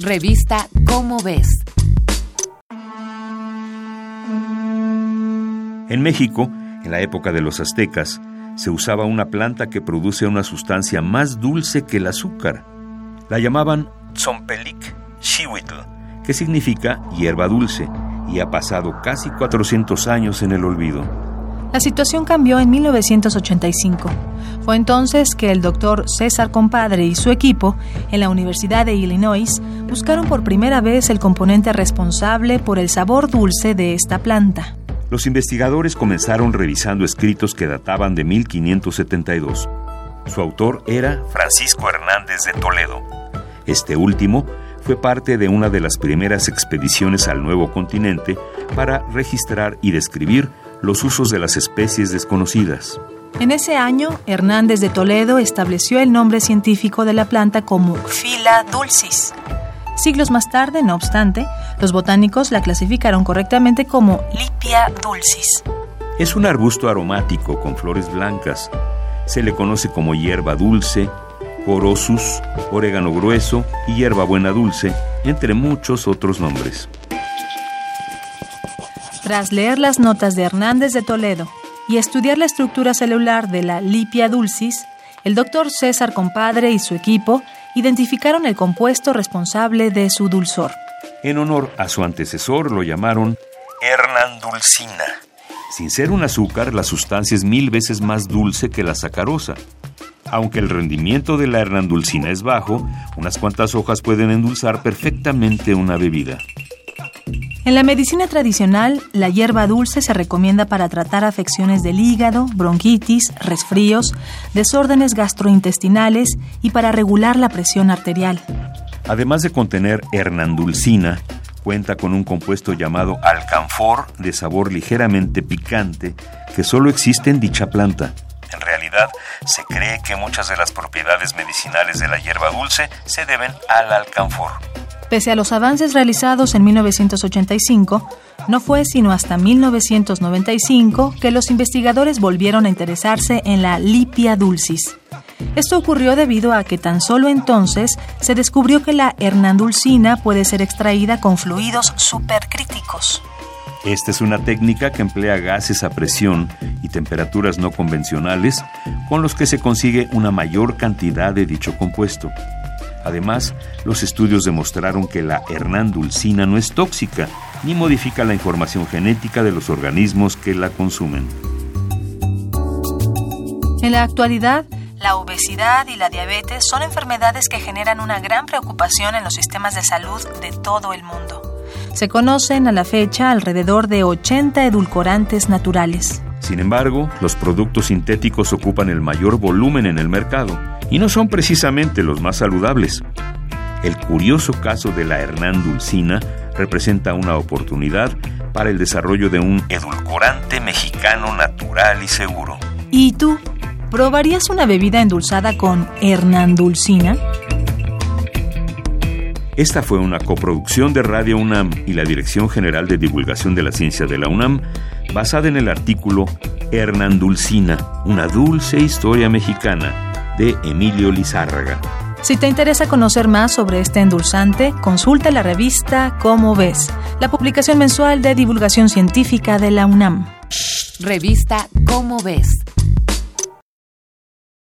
Revista Cómo ves. En México, en la época de los aztecas, se usaba una planta que produce una sustancia más dulce que el azúcar. La llamaban Tzompelic Xihuitl, que significa hierba dulce, y ha pasado casi 400 años en el olvido. La situación cambió en 1985. Fue entonces que el doctor César Compadre y su equipo en la Universidad de Illinois buscaron por primera vez el componente responsable por el sabor dulce de esta planta. Los investigadores comenzaron revisando escritos que databan de 1572. Su autor era Francisco Hernández de Toledo. Este último fue parte de una de las primeras expediciones al nuevo continente para registrar y describir los usos de las especies desconocidas. En ese año, Hernández de Toledo estableció el nombre científico de la planta como Fila dulcis. Siglos más tarde, no obstante, los botánicos la clasificaron correctamente como Lipia dulcis. Es un arbusto aromático con flores blancas. Se le conoce como hierba dulce, corosus, orégano grueso y hierba buena dulce, entre muchos otros nombres. Tras leer las notas de Hernández de Toledo y estudiar la estructura celular de la Lipia dulcis, el doctor César Compadre y su equipo identificaron el compuesto responsable de su dulzor. En honor a su antecesor lo llamaron hernandulcina. Sin ser un azúcar, la sustancia es mil veces más dulce que la sacarosa. Aunque el rendimiento de la hernandulcina es bajo, unas cuantas hojas pueden endulzar perfectamente una bebida. En la medicina tradicional, la hierba dulce se recomienda para tratar afecciones del hígado, bronquitis, resfríos, desórdenes gastrointestinales y para regular la presión arterial. Además de contener hernandulcina, cuenta con un compuesto llamado alcanfor de sabor ligeramente picante que solo existe en dicha planta. En realidad, se cree que muchas de las propiedades medicinales de la hierba dulce se deben al alcanfor. Pese a los avances realizados en 1985, no fue sino hasta 1995 que los investigadores volvieron a interesarse en la Lipia dulcis. Esto ocurrió debido a que tan solo entonces se descubrió que la hernandulcina puede ser extraída con fluidos supercríticos. Esta es una técnica que emplea gases a presión y temperaturas no convencionales con los que se consigue una mayor cantidad de dicho compuesto. Además, los estudios demostraron que la hernandulcina no es tóxica ni modifica la información genética de los organismos que la consumen. En la actualidad, la obesidad y la diabetes son enfermedades que generan una gran preocupación en los sistemas de salud de todo el mundo. Se conocen a la fecha alrededor de 80 edulcorantes naturales. Sin embargo, los productos sintéticos ocupan el mayor volumen en el mercado y no son precisamente los más saludables. El curioso caso de la hernandulcina representa una oportunidad para el desarrollo de un edulcorante mexicano natural y seguro. ¿Y tú? ¿Probarías una bebida endulzada con hernandulcina? Esta fue una coproducción de Radio UNAM y la Dirección General de Divulgación de la Ciencia de la UNAM, basada en el artículo Hernandulcina, una dulce historia mexicana, de Emilio Lizárraga. Si te interesa conocer más sobre este endulzante, consulta la revista Cómo ves, la publicación mensual de divulgación científica de la UNAM. Revista Cómo ves